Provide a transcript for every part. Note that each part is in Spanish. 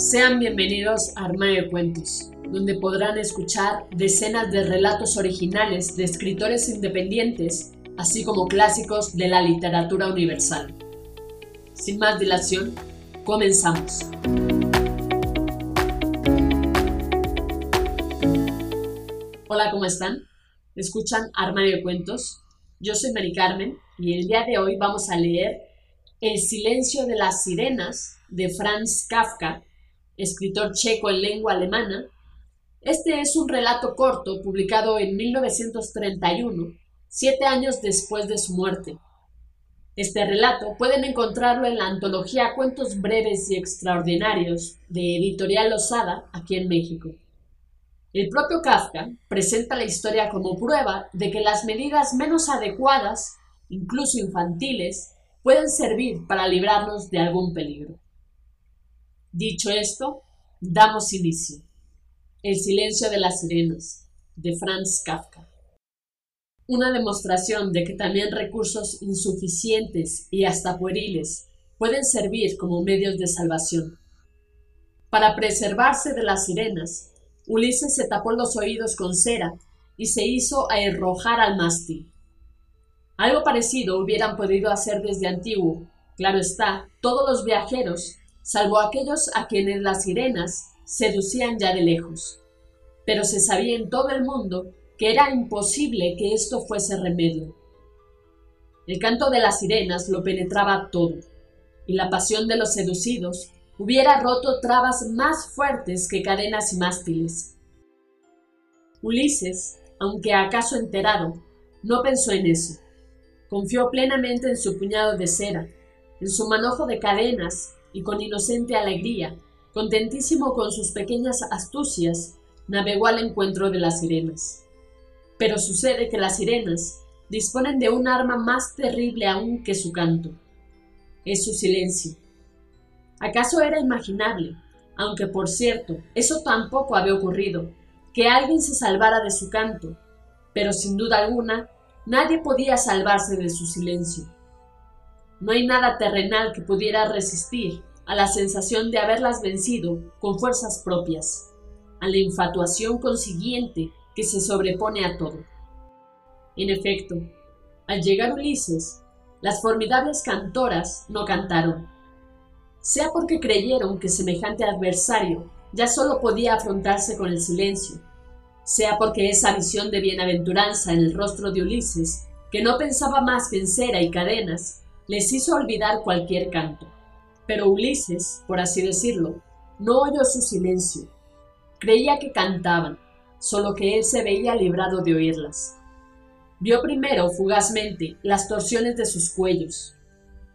Sean bienvenidos a Armario de Cuentos, donde podrán escuchar decenas de relatos originales de escritores independientes, así como clásicos de la literatura universal. Sin más dilación, comenzamos. Hola, ¿cómo están? Escuchan Armario Cuentos. Yo soy Mari Carmen y el día de hoy vamos a leer El silencio de las sirenas de Franz Kafka, escritor checo en lengua alemana. Este es un relato corto publicado en 1931, siete años después de su muerte. Este relato pueden encontrarlo en la antología Cuentos breves y extraordinarios de Editorial Osada aquí en México. El propio Kafka presenta la historia como prueba de que las medidas menos adecuadas, incluso infantiles, pueden servir para librarnos de algún peligro. Dicho esto, damos inicio. El silencio de las sirenas, de Franz Kafka. Una demostración de que también recursos insuficientes y hasta pueriles pueden servir como medios de salvación. Para preservarse de las sirenas, Ulises se tapó los oídos con cera y se hizo arrojar al mástil. Algo parecido hubieran podido hacer desde antiguo, claro está, todos los viajeros salvo aquellos a quienes las sirenas seducían ya de lejos. Pero se sabía en todo el mundo que era imposible que esto fuese remedio. El canto de las sirenas lo penetraba todo, y la pasión de los seducidos hubiera roto trabas más fuertes que cadenas y mástiles. Ulises, aunque acaso enterado, no pensó en eso. Confió plenamente en su puñado de cera, en su manojo de cadenas y con inocente alegría, contentísimo con sus pequeñas astucias, navegó al encuentro de las sirenas. Pero sucede que las sirenas disponen de un arma más terrible aún que su canto. Es su silencio. ¿Acaso era imaginable, aunque por cierto, eso tampoco había ocurrido, que alguien se salvara de su canto? Pero sin duda alguna, nadie podía salvarse de su silencio. No hay nada terrenal que pudiera resistir a la sensación de haberlas vencido con fuerzas propias, a la infatuación consiguiente que se sobrepone a todo. En efecto, al llegar Ulises, las formidables cantoras no cantaron, sea porque creyeron que semejante adversario ya solo podía afrontarse con el silencio, sea porque esa visión de bienaventuranza en el rostro de Ulises, que no pensaba más que en cera y cadenas, les hizo olvidar cualquier canto. Pero Ulises, por así decirlo, no oyó su silencio. Creía que cantaban, solo que él se veía librado de oírlas. Vio primero fugazmente las torsiones de sus cuellos,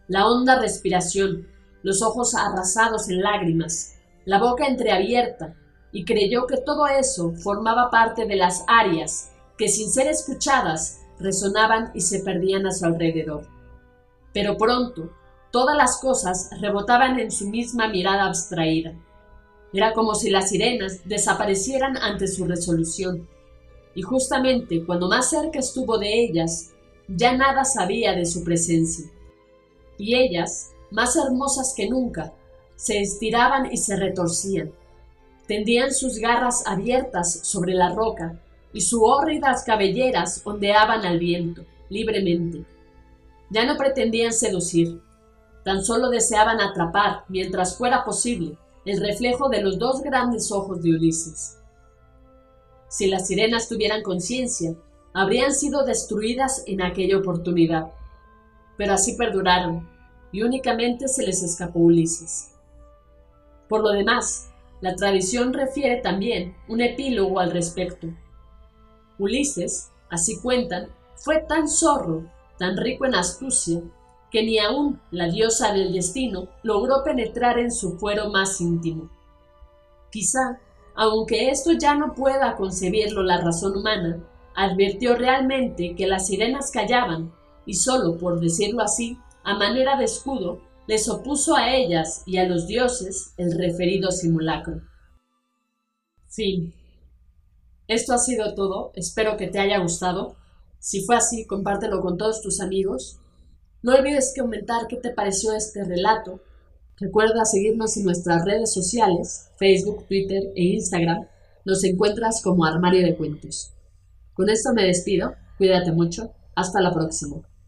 la honda respiración, los ojos arrasados en lágrimas, la boca entreabierta, y creyó que todo eso formaba parte de las arias que sin ser escuchadas resonaban y se perdían a su alrededor. Pero pronto todas las cosas rebotaban en su misma mirada abstraída. Era como si las sirenas desaparecieran ante su resolución. Y justamente cuando más cerca estuvo de ellas, ya nada sabía de su presencia. Y ellas, más hermosas que nunca, se estiraban y se retorcían. Tendían sus garras abiertas sobre la roca y sus hórridas cabelleras ondeaban al viento, libremente. Ya no pretendían seducir, tan solo deseaban atrapar, mientras fuera posible, el reflejo de los dos grandes ojos de Ulises. Si las sirenas tuvieran conciencia, habrían sido destruidas en aquella oportunidad, pero así perduraron, y únicamente se les escapó Ulises. Por lo demás, la tradición refiere también un epílogo al respecto. Ulises, así cuentan, fue tan zorro tan rico en astucia, que ni aun la diosa del destino logró penetrar en su fuero más íntimo. Quizá, aunque esto ya no pueda concebirlo la razón humana, advirtió realmente que las sirenas callaban, y sólo por decirlo así, a manera de escudo, les opuso a ellas y a los dioses el referido simulacro. Fin. Esto ha sido todo, espero que te haya gustado. Si fue así, compártelo con todos tus amigos. No olvides comentar qué te pareció este relato Recuerda seguirnos en nuestras redes sociales, Facebook, Twitter e Instagram. Nos encuentras como Armario de Cuentos. Con esto me despido. Cuídate mucho. Hasta la próxima.